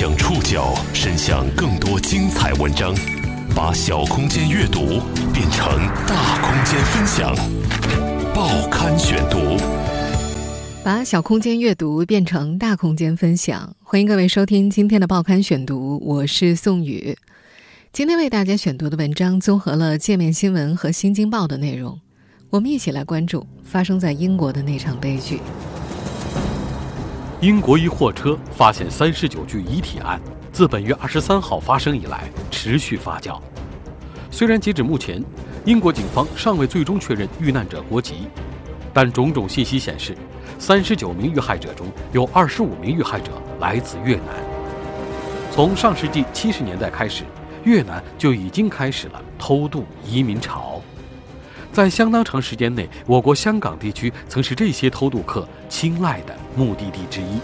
将触角伸向更多精彩文章，把小空间阅读变成大空间分享。报刊选读，把小空间阅读变成大空间分享。欢迎各位收听今天的报刊选读，我是宋宇。今天为大家选读的文章综合了界面新闻和新京报的内容，我们一起来关注发生在英国的那场悲剧。英国一货车发现三十九具遗体案，自本月二十三号发生以来持续发酵。虽然截止目前，英国警方尚未最终确认遇难者国籍，但种种信息显示，三十九名遇害者中有二十五名遇害者来自越南。从上世纪七十年代开始，越南就已经开始了偷渡移民潮。在相当长时间内，我国香港地区曾是这些偷渡客青睐的目的地之一。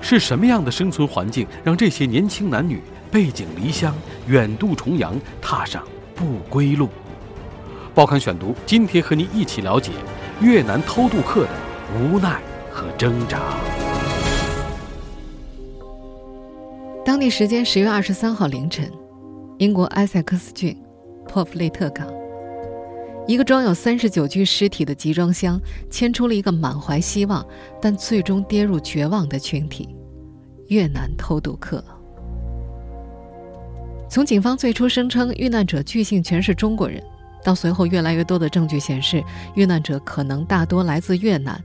是什么样的生存环境让这些年轻男女背井离乡、远渡重洋，踏上不归路？报刊选读，今天和您一起了解越南偷渡客的无奈和挣扎。当地时间十月二十三号凌晨，英国埃塞克斯郡珀弗利特港。一个装有三十九具尸体的集装箱，牵出了一个满怀希望，但最终跌入绝望的群体——越南偷渡客。从警方最初声称遇难者据信全是中国人，到随后越来越多的证据显示遇难者可能大多来自越南，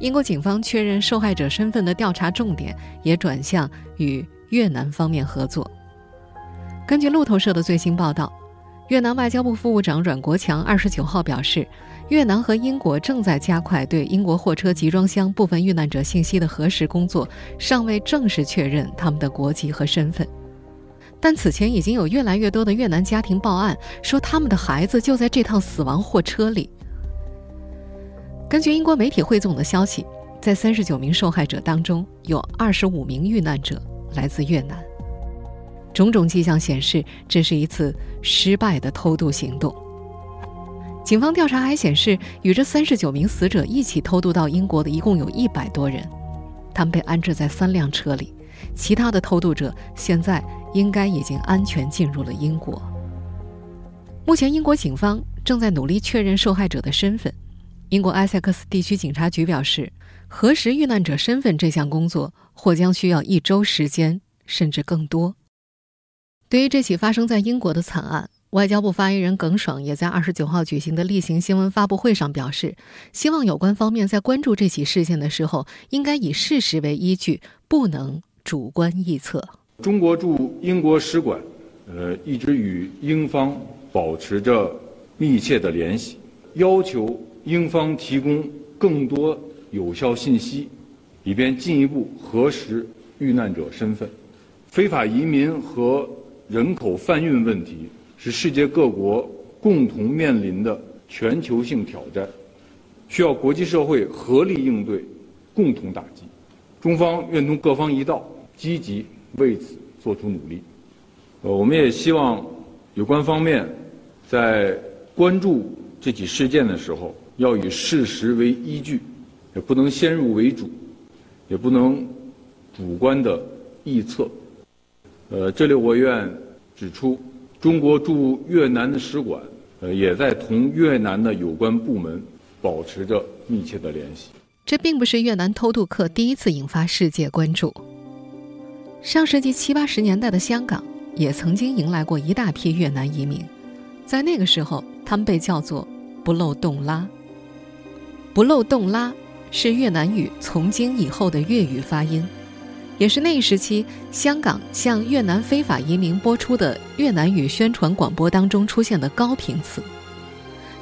英国警方确认受害者身份的调查重点也转向与越南方面合作。根据路透社的最新报道。越南外交部副部长阮国强二十九号表示，越南和英国正在加快对英国货车集装箱部分遇难者信息的核实工作，尚未正式确认他们的国籍和身份。但此前已经有越来越多的越南家庭报案，说他们的孩子就在这趟死亡货车里。根据英国媒体汇总的消息，在三十九名受害者当中，有二十五名遇难者来自越南。种种迹象显示，这是一次失败的偷渡行动。警方调查还显示，与这三十九名死者一起偷渡到英国的一共有一百多人，他们被安置在三辆车里。其他的偷渡者现在应该已经安全进入了英国。目前，英国警方正在努力确认受害者的身份。英国埃塞克斯地区警察局表示，核实遇难者身份这项工作或将需要一周时间，甚至更多。对于这起发生在英国的惨案，外交部发言人耿爽也在二十九号举行的例行新闻发布会上表示，希望有关方面在关注这起事件的时候，应该以事实为依据，不能主观臆测。中国驻英国使馆，呃，一直与英方保持着密切的联系，要求英方提供更多有效信息，以便进一步核实遇难者身份。非法移民和人口贩运问题是世界各国共同面临的全球性挑战，需要国际社会合力应对，共同打击。中方愿同各方一道，积极为此做出努力。呃，我们也希望有关方面在关注这起事件的时候，要以事实为依据，也不能先入为主，也不能主观的臆测。呃，这里我愿指出，中国驻越南的使馆，呃，也在同越南的有关部门保持着密切的联系。这并不是越南偷渡客第一次引发世界关注。上世纪七八十年代的香港也曾经迎来过一大批越南移民，在那个时候，他们被叫做“不漏洞拉”。不漏洞拉是越南语“从今以后”的粤语发音。也是那一时期，香港向越南非法移民播出的越南语宣传广播当中出现的高频词。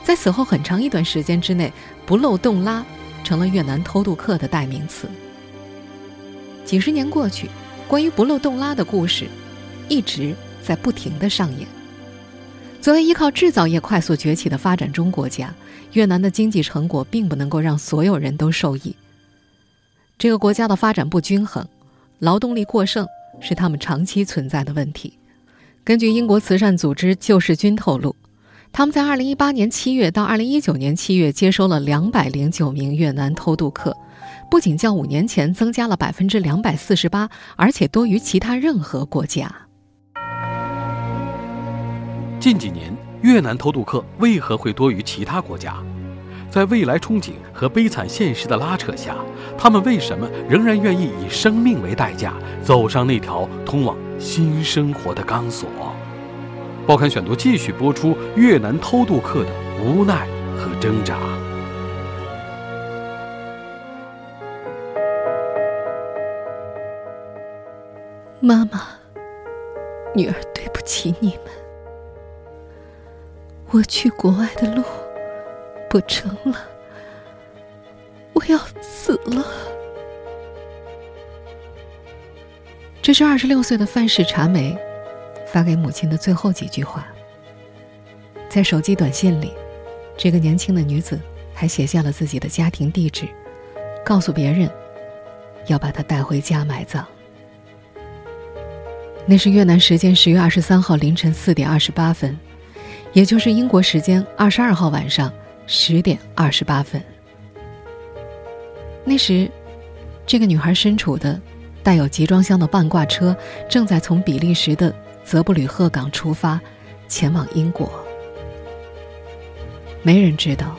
在此后很长一段时间之内，“不漏洞拉”成了越南偷渡客的代名词。几十年过去，关于“不漏洞拉”的故事一直在不停的上演。作为依靠制造业快速崛起的发展中国家，越南的经济成果并不能够让所有人都受益。这个国家的发展不均衡。劳动力过剩是他们长期存在的问题。根据英国慈善组织救世军透露，他们在2018年7月到2019年7月接收了209名越南偷渡客，不仅较五年前增加了百分之两百四十八，而且多于其他任何国家。近几年，越南偷渡客为何会多于其他国家？在未来憧憬和悲惨现实的拉扯下，他们为什么仍然愿意以生命为代价走上那条通往新生活的钢索？报刊选读继续播出越南偷渡客的无奈和挣扎。妈妈，女儿对不起你们。我去国外的路不成了，我要死了。这是二十六岁的范氏茶梅发给母亲的最后几句话。在手机短信里，这个年轻的女子还写下了自己的家庭地址，告诉别人要把她带回家埋葬。那是越南时间十月二十三号凌晨四点二十八分，也就是英国时间二十二号晚上十点二十八分。那时，这个女孩身处的带有集装箱的半挂车正在从比利时的泽布吕赫港出发，前往英国。没人知道，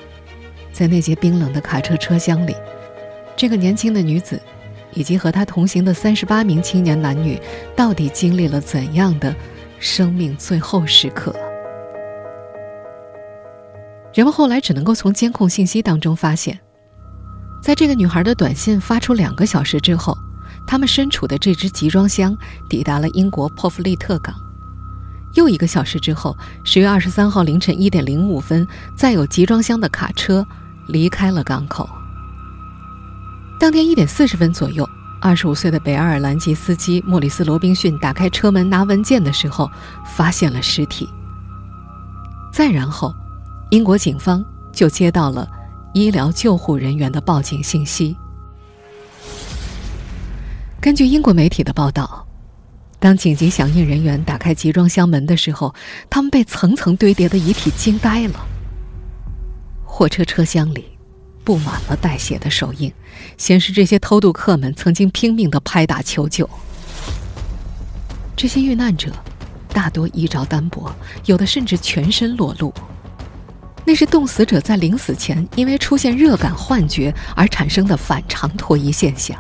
在那节冰冷的卡车车厢里，这个年轻的女子。以及和她同行的三十八名青年男女，到底经历了怎样的生命最后时刻？人们后来只能够从监控信息当中发现，在这个女孩的短信发出两个小时之后，他们身处的这只集装箱抵达了英国珀弗利特港。又一个小时之后，十月二十三号凌晨一点零五分，载有集装箱的卡车离开了港口。当天一点四十分左右，二十五岁的北爱尔兰籍司机莫里斯·罗宾逊打开车门拿文件的时候，发现了尸体。再然后，英国警方就接到了医疗救护人员的报警信息。根据英国媒体的报道，当紧急响应人员打开集装箱门的时候，他们被层层堆叠的遗体惊呆了。货车车厢里。布满了带血的手印，显示这些偷渡客们曾经拼命的拍打求救。这些遇难者大多衣着单薄，有的甚至全身裸露。那是冻死者在临死前因为出现热感幻觉而产生的反常脱衣现象。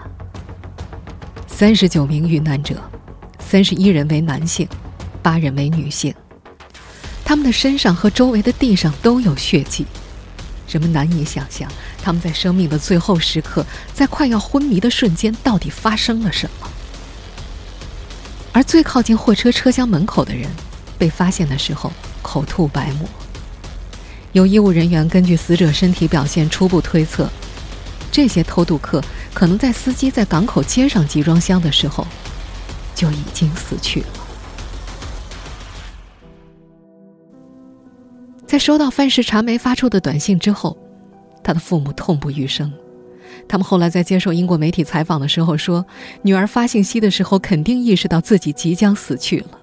三十九名遇难者，三十一人为男性，八人为女性，他们的身上和周围的地上都有血迹。人们难以想象，他们在生命的最后时刻，在快要昏迷的瞬间，到底发生了什么。而最靠近货车车厢门口的人，被发现的时候口吐白沫。有医务人员根据死者身体表现初步推测，这些偷渡客可能在司机在港口接上集装箱的时候，就已经死去了。在收到范氏茶梅发出的短信之后，他的父母痛不欲生。他们后来在接受英国媒体采访的时候说：“女儿发信息的时候，肯定意识到自己即将死去了。”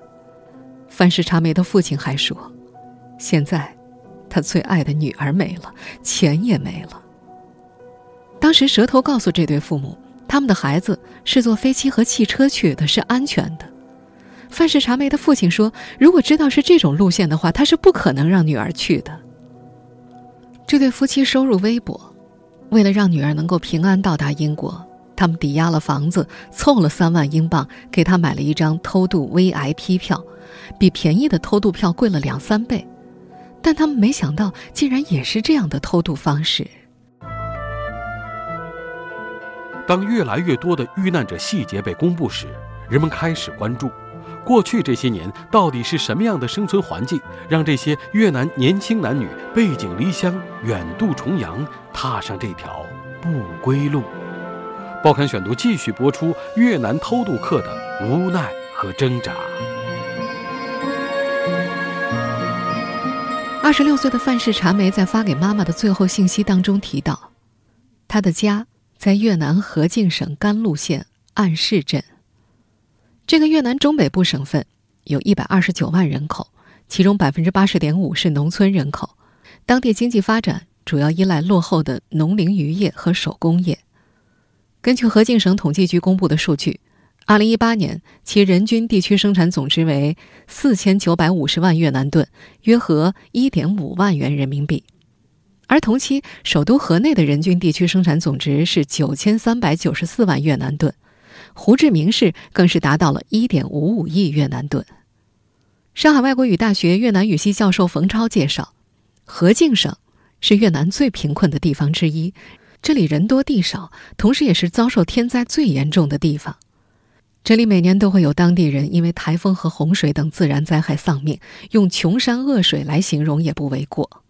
范氏茶梅的父亲还说：“现在，他最爱的女儿没了，钱也没了。”当时舌头告诉这对父母，他们的孩子是坐飞机和汽车去的，是安全的。范氏茶梅的父亲说：“如果知道是这种路线的话，他是不可能让女儿去的。”这对夫妻收入微薄，为了让女儿能够平安到达英国，他们抵押了房子，凑了三万英镑，给她买了一张偷渡 VIP 票，比便宜的偷渡票贵了两三倍。但他们没想到，竟然也是这样的偷渡方式。当越来越多的遇难者细节被公布时，人们开始关注。过去这些年，到底是什么样的生存环境，让这些越南年轻男女背井离乡、远渡重洋，踏上这条不归路？报刊选读继续播出越南偷渡客的无奈和挣扎。二十六岁的范氏茶梅在发给妈妈的最后信息当中提到，她的家在越南河静省甘露县岸市镇。这个越南中北部省份有一百二十九万人口，其中百分之八十点五是农村人口，当地经济发展主要依赖落后的农林渔业和手工业。根据河静省统计局公布的数据，2018年其人均地区生产总值为4950万越南盾，约合1.5万元人民币。而同期首都河内的人均地区生产总值是9394万越南盾，胡志明市更是达到了1.55亿越南盾。上海外国语大学越南语系教授冯超介绍，河静省是越南最贫困的地方之一。这里人多地少，同时也是遭受天灾最严重的地方。这里每年都会有当地人因为台风和洪水等自然灾害丧命，用“穷山恶水”来形容也不为过。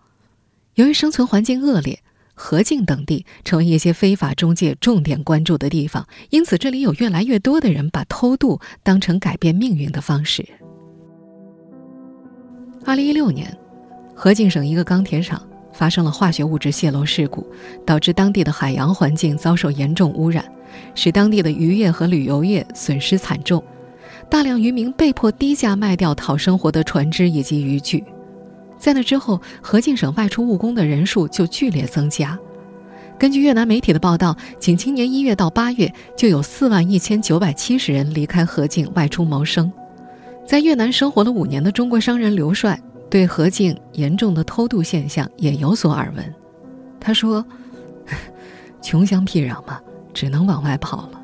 由于生存环境恶劣，河静等地成为一些非法中介重点关注的地方，因此这里有越来越多的人把偷渡当成改变命运的方式。二零一六年，河静省一个钢铁厂。发生了化学物质泄漏事故，导致当地的海洋环境遭受严重污染，使当地的渔业和旅游业损失惨重，大量渔民被迫低价卖掉讨生活的船只以及渔具。在那之后，河静省外出务工的人数就剧烈增加。根据越南媒体的报道，仅今年一月到八月，就有四万一千九百七十人离开河静外出谋生。在越南生活了五年的中国商人刘帅。对何静严重的偷渡现象也有所耳闻，他说：“ 穷乡僻壤嘛，只能往外跑了。”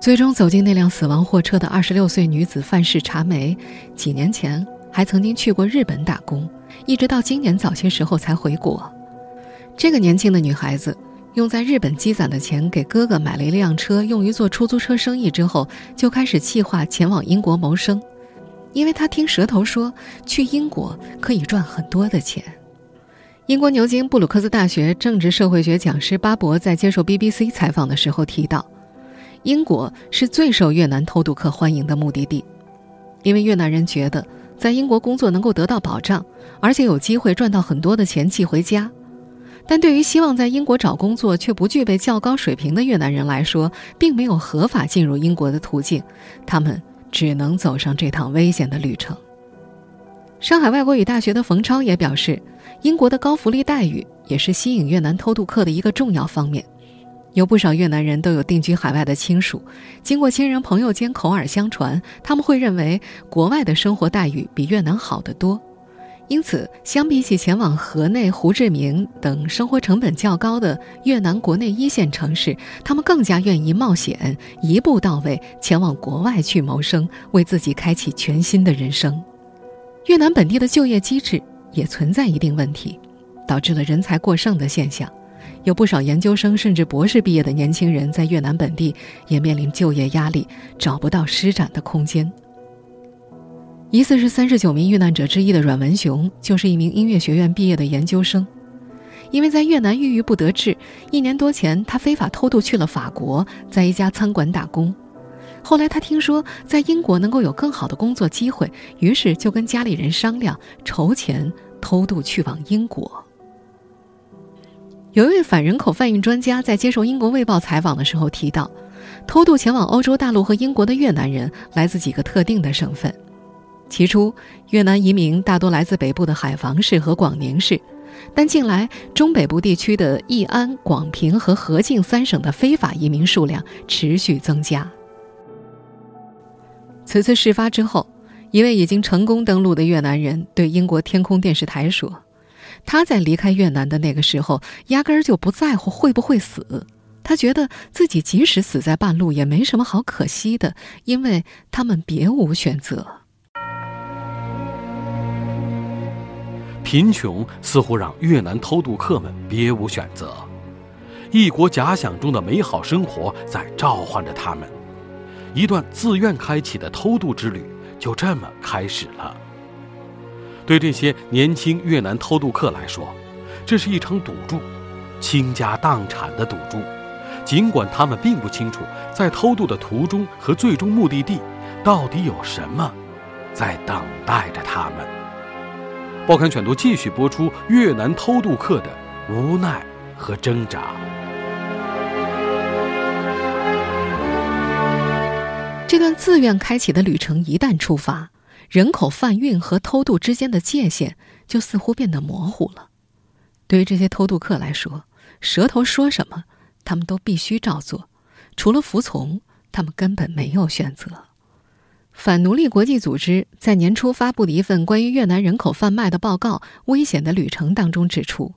最终走进那辆死亡货车的二十六岁女子范氏茶梅，几年前还曾经去过日本打工，一直到今年早些时候才回国。这个年轻的女孩子用在日本积攒的钱给哥哥买了一辆车，用于做出租车生意之后，就开始计划前往英国谋生。因为他听舌头说去英国可以赚很多的钱。英国牛津布鲁克斯大学政治社会学讲师巴博在接受 BBC 采访的时候提到，英国是最受越南偷渡客欢迎的目的地，因为越南人觉得在英国工作能够得到保障，而且有机会赚到很多的钱寄回家。但对于希望在英国找工作却不具备较高水平的越南人来说，并没有合法进入英国的途径，他们。只能走上这趟危险的旅程。上海外国语大学的冯超也表示，英国的高福利待遇也是吸引越南偷渡客的一个重要方面。有不少越南人都有定居海外的亲属，经过亲人朋友间口耳相传，他们会认为国外的生活待遇比越南好得多。因此，相比起前往河内、胡志明等生活成本较高的越南国内一线城市，他们更加愿意冒险，一步到位前往国外去谋生，为自己开启全新的人生。越南本地的就业机制也存在一定问题，导致了人才过剩的现象。有不少研究生甚至博士毕业的年轻人在越南本地也面临就业压力，找不到施展的空间。疑似是三十九名遇难者之一的阮文雄，就是一名音乐学院毕业的研究生。因为在越南郁郁不得志，一年多前他非法偷渡去了法国，在一家餐馆打工。后来他听说在英国能够有更好的工作机会，于是就跟家里人商量筹钱偷渡去往英国。有一位反人口贩运专家在接受英国《卫报》采访的时候提到，偷渡前往欧洲大陆和英国的越南人来自几个特定的省份。起初，越南移民大多来自北部的海防市和广宁市，但近来中北部地区的义安、广平和河静三省的非法移民数量持续增加。此次事发之后，一位已经成功登陆的越南人对英国天空电视台说：“他在离开越南的那个时候，压根儿就不在乎会不会死，他觉得自己即使死在半路也没什么好可惜的，因为他们别无选择。”贫穷似乎让越南偷渡客们别无选择，异国假想中的美好生活在召唤着他们，一段自愿开启的偷渡之旅就这么开始了。对这些年轻越南偷渡客来说，这是一场赌注，倾家荡产的赌注。尽管他们并不清楚，在偷渡的途中和最终目的地，到底有什么在等待着他们。报刊选读继续播出越南偷渡客的无奈和挣扎。这段自愿开启的旅程一旦出发，人口贩运和偷渡之间的界限就似乎变得模糊了。对于这些偷渡客来说，舌头说什么，他们都必须照做，除了服从，他们根本没有选择。反奴隶国际组织在年初发布的一份关于越南人口贩卖的报告《危险的旅程》当中指出，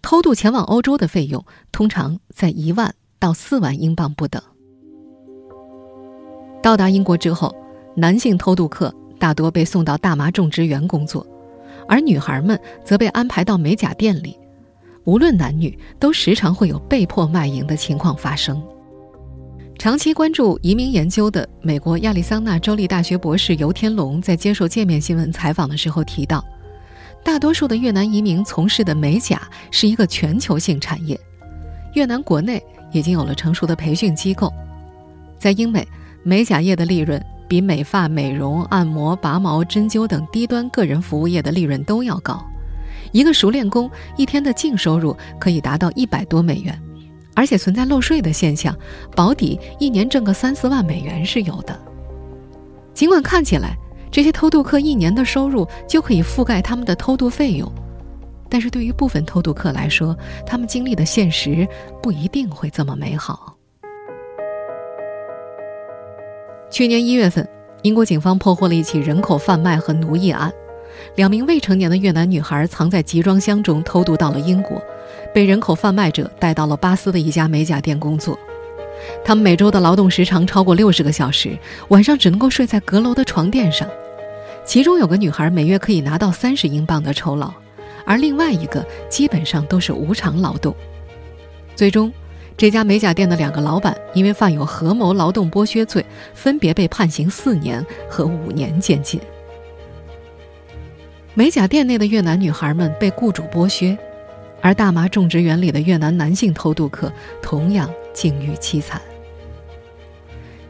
偷渡前往欧洲的费用通常在一万到四万英镑不等。到达英国之后，男性偷渡客大多被送到大麻种植园工作，而女孩们则被安排到美甲店里。无论男女，都时常会有被迫卖淫的情况发生。长期关注移民研究的美国亚利桑那州立大学博士尤天龙在接受界面新闻采访的时候提到，大多数的越南移民从事的美甲是一个全球性产业。越南国内已经有了成熟的培训机构，在英美，美甲业的利润比美发、美容、按摩、拔毛、针灸等低端个人服务业的利润都要高。一个熟练工一天的净收入可以达到一百多美元，而且存在漏税的现象，保底一年挣个三四万美元是有的。尽管看起来这些偷渡客一年的收入就可以覆盖他们的偷渡费用，但是对于部分偷渡客来说，他们经历的现实不一定会这么美好。去年一月份，英国警方破获了一起人口贩卖和奴役案。两名未成年的越南女孩藏在集装箱中偷渡到了英国，被人口贩卖者带到了巴斯的一家美甲店工作。他们每周的劳动时长超过六十个小时，晚上只能够睡在阁楼的床垫上。其中有个女孩每月可以拿到三十英镑的酬劳，而另外一个基本上都是无偿劳动。最终，这家美甲店的两个老板因为犯有合谋劳动剥削罪，分别被判刑四年和五年监禁。美甲店内的越南女孩们被雇主剥削，而大麻种植园里的越南男性偷渡客同样境遇凄惨。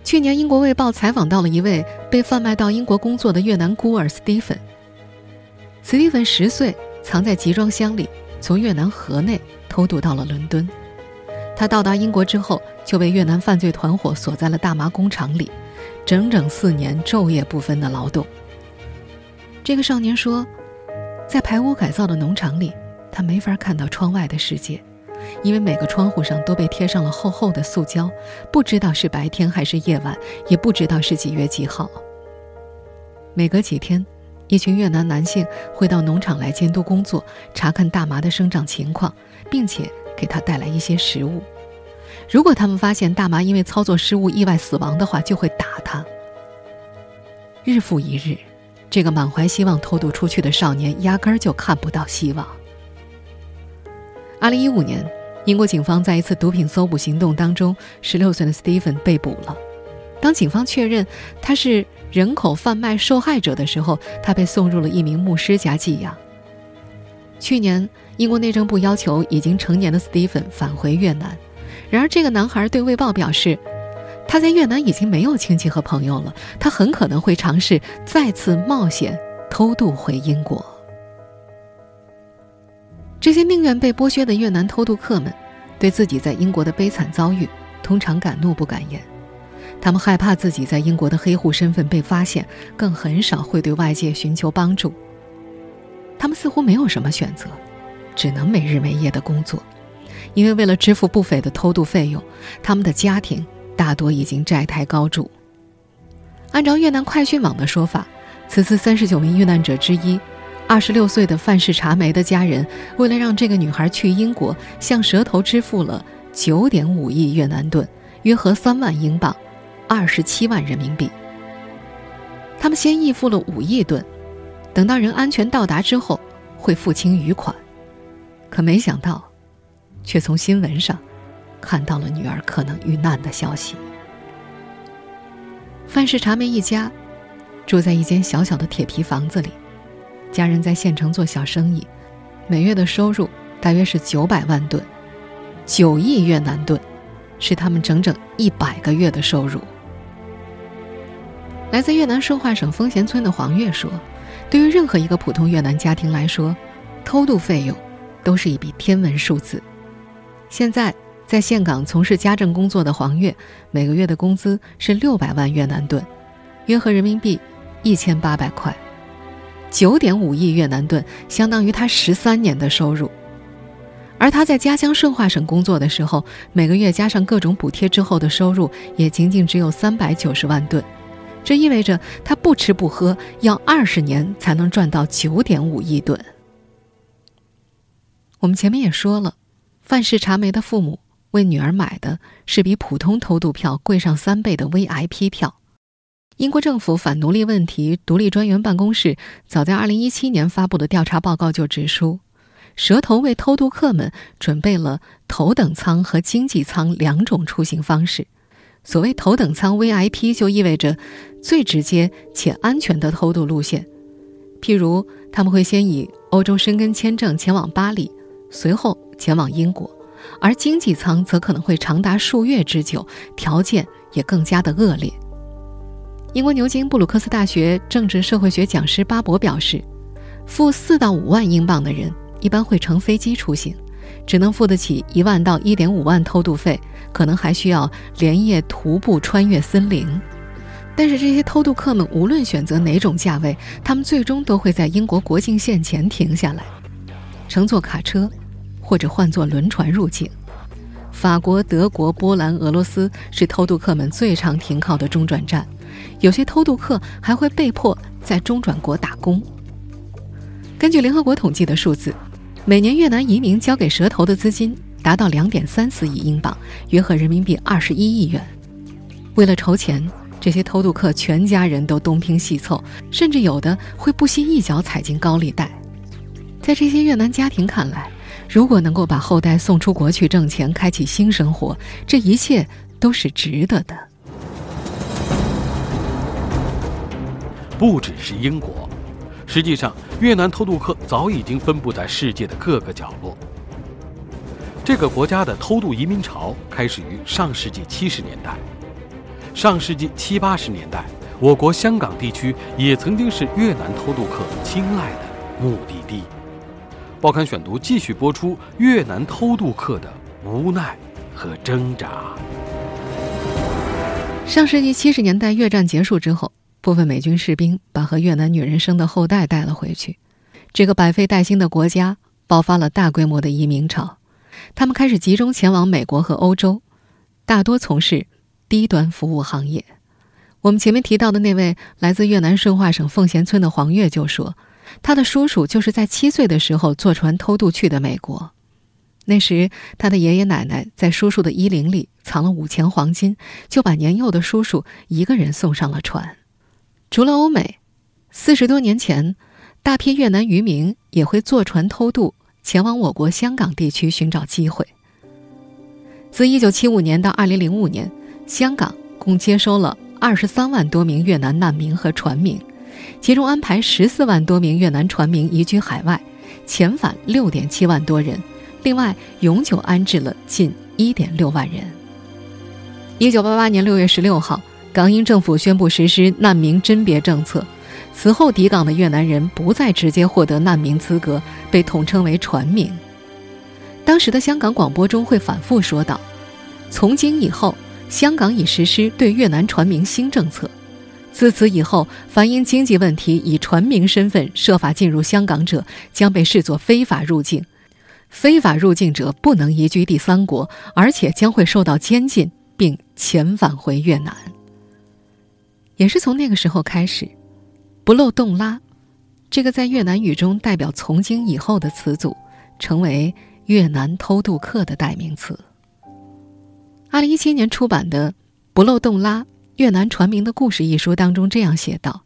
去年，英国卫报采访到了一位被贩卖到英国工作的越南孤儿斯蒂芬。斯蒂芬十岁，藏在集装箱里，从越南河内偷渡到了伦敦。他到达英国之后，就被越南犯罪团伙锁在了大麻工厂里，整整四年昼夜不分的劳动。这个少年说，在排污改造的农场里，他没法看到窗外的世界，因为每个窗户上都被贴上了厚厚的塑胶，不知道是白天还是夜晚，也不知道是几月几号。每隔几天，一群越南男性会到农场来监督工作，查看大麻的生长情况，并且给他带来一些食物。如果他们发现大麻因为操作失误意外死亡的话，就会打他。日复一日。这个满怀希望偷渡出去的少年，压根儿就看不到希望。二零一五年，英国警方在一次毒品搜捕行动当中，十六岁的 Stephen 被捕了。当警方确认他是人口贩卖受害者的时候，他被送入了一名牧师家寄养。去年，英国内政部要求已经成年的 Stephen 返回越南，然而这个男孩对《卫报》表示。他在越南已经没有亲戚和朋友了，他很可能会尝试再次冒险偷渡回英国。这些宁愿被剥削的越南偷渡客们，对自己在英国的悲惨遭遇通常敢怒不敢言，他们害怕自己在英国的黑户身份被发现，更很少会对外界寻求帮助。他们似乎没有什么选择，只能没日没夜的工作，因为为了支付不菲的偷渡费用，他们的家庭。大多已经债台高筑。按照越南快讯网的说法，此次三十九名遇难者之一，二十六岁的范氏茶梅的家人，为了让这个女孩去英国，向蛇头支付了九点五亿越南盾，约合三万英镑，二十七万人民币。他们先预付了五亿盾，等到人安全到达之后，会付清余款。可没想到，却从新闻上。看到了女儿可能遇难的消息。范氏茶梅一家住在一间小小的铁皮房子里，家人在县城做小生意，每月的收入大约是九百万吨，九亿越南盾，是他们整整一百个月的收入。来自越南顺化省丰贤村的黄月说：“对于任何一个普通越南家庭来说，偷渡费用都是一笔天文数字。现在。”在岘港从事家政工作的黄月，每个月的工资是六百万越南盾，约合人民币一千八百块，九点五亿越南盾相当于他十三年的收入。而他在家乡顺化省工作的时候，每个月加上各种补贴之后的收入也仅仅只有三百九十万吨，这意味着他不吃不喝要二十年才能赚到九点五亿吨。我们前面也说了，范氏茶梅的父母为女儿买的是比普通偷渡票贵上三倍的 VIP 票。英国政府反奴隶问题独立专员办公室早在二零一七年发布的调查报告就指出。蛇头为偷渡客们准备了头等舱和经济舱两种出行方式。所谓头等舱 VIP，就意味着最直接且安全的偷渡路线。譬如，他们会先以欧洲申根签证前往巴黎，随后前往英国；而经济舱则可能会长达数月之久，条件也更加的恶劣。英国牛津布鲁克斯大学政治社会学讲师巴伯表示，付四到五万英镑的人。一般会乘飞机出行，只能付得起一万到一点五万偷渡费，可能还需要连夜徒步穿越森林。但是这些偷渡客们无论选择哪种价位，他们最终都会在英国国境线前停下来，乘坐卡车或者换坐轮船入境。法国、德国、波兰、俄罗斯是偷渡客们最常停靠的中转站，有些偷渡客还会被迫在中转国打工。根据联合国统计的数字。每年越南移民交给蛇头的资金达到两点三四亿英镑，约合人民币二十一亿元。为了筹钱，这些偷渡客全家人都东拼西凑，甚至有的会不惜一脚踩进高利贷。在这些越南家庭看来，如果能够把后代送出国去挣钱，开启新生活，这一切都是值得的。不只是英国。实际上，越南偷渡客早已经分布在世界的各个角落。这个国家的偷渡移民潮开始于上世纪七十年代。上世纪七八十年代，我国香港地区也曾经是越南偷渡客青睐的目的地。报刊选读继续播出越南偷渡客的无奈和挣扎。上世纪七十年代，越战结束之后。部分美军士兵把和越南女人生的后代带了回去，这个百废待兴的国家爆发了大规模的移民潮，他们开始集中前往美国和欧洲，大多从事低端服务行业。我们前面提到的那位来自越南顺化省奉贤村的黄月就说，他的叔叔就是在七岁的时候坐船偷渡去的美国，那时他的爷爷奶奶在叔叔的衣领里藏了五钱黄金，就把年幼的叔叔一个人送上了船。除了欧美，四十多年前，大批越南渔民也会坐船偷渡前往我国香港地区寻找机会。自一九七五年到二零零五年，香港共接收了二十三万多名越南难民和船民，其中安排十四万多名越南船民移居海外，遣返六点七万多人，另外永久安置了近一点六万人。一九八八年六月十六号。港英政府宣布实施难民甄别政策，此后抵港的越南人不再直接获得难民资格，被统称为船民。当时的香港广播中会反复说道：“从今以后，香港已实施对越南船民新政策。自此以后，凡因经济问题以船民身份设法进入香港者，将被视作非法入境。非法入境者不能移居第三国，而且将会受到监禁，并遣返回越南。”也是从那个时候开始，“不漏洞拉”这个在越南语中代表“从今以后”的词组，成为越南偷渡客的代名词。二零一七年出版的《不漏洞拉：越南船民的故事》一书当中这样写道：“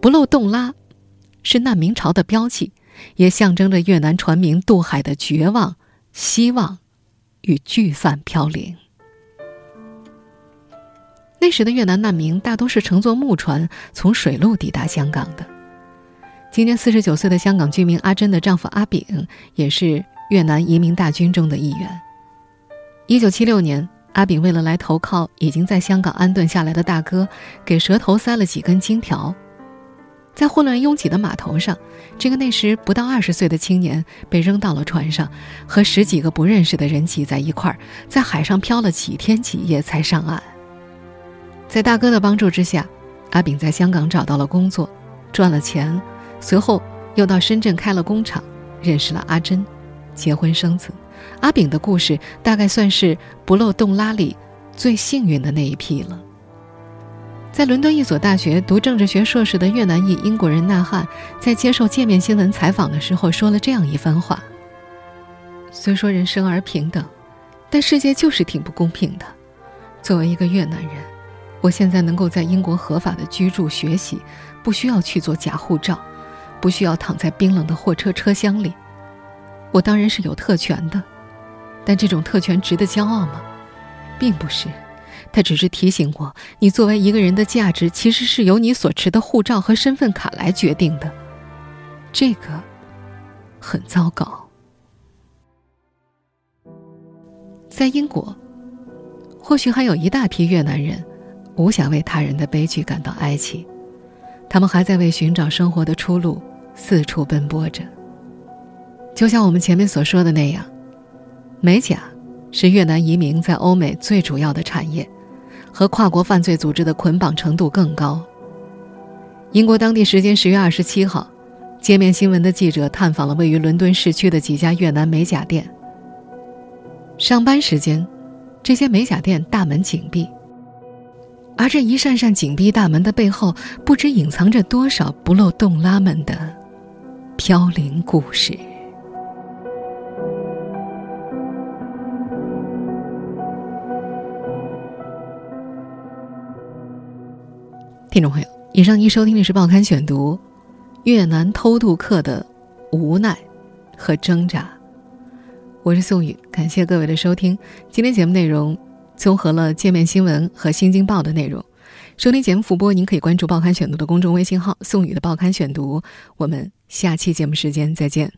不漏洞拉是难民潮的标记，也象征着越南船民渡海的绝望、希望与聚散飘零。”那时的越南难民大多是乘坐木船从水路抵达香港的。今年四十九岁的香港居民阿珍的丈夫阿炳也是越南移民大军中的一员。一九七六年，阿炳为了来投靠已经在香港安顿下来的大哥，给蛇头塞了几根金条。在混乱拥挤的码头上，这个那时不到二十岁的青年被扔到了船上，和十几个不认识的人挤在一块儿，在海上漂了几天几夜才上岸。在大哥的帮助之下，阿炳在香港找到了工作，赚了钱，随后又到深圳开了工厂，认识了阿珍。结婚生子。阿炳的故事大概算是不漏洞拉里最幸运的那一批了。在伦敦一所大学读政治学硕士的越南裔英国人纳汉，在接受界面新闻采访的时候说了这样一番话：“虽说人生而平等，但世界就是挺不公平的。作为一个越南人，我现在能够在英国合法的居住、学习，不需要去做假护照，不需要躺在冰冷的货车车厢里。我当然是有特权的。”但这种特权值得骄傲吗？并不是，它只是提醒我，你作为一个人的价值其实是由你所持的护照和身份卡来决定的。这个很糟糕。在英国，或许还有一大批越南人，无暇为他人的悲剧感到哀戚，他们还在为寻找生活的出路四处奔波着。就像我们前面所说的那样。美甲是越南移民在欧美最主要的产业，和跨国犯罪组织的捆绑程度更高。英国当地时间十月二十七号，界面新闻的记者探访了位于伦敦市区的几家越南美甲店。上班时间，这些美甲店大门紧闭，而这一扇扇紧闭大门的背后，不知隐藏着多少不漏洞拉们的飘零故事。听众朋友，以上您收听的是《报刊选读》，越南偷渡客的无奈和挣扎。我是宋宇，感谢各位的收听。今天节目内容综合了界面新闻和新京报的内容。收听节目复播，您可以关注《报刊选读》的公众微信号“宋宇的报刊选读”。我们下期节目时间再见。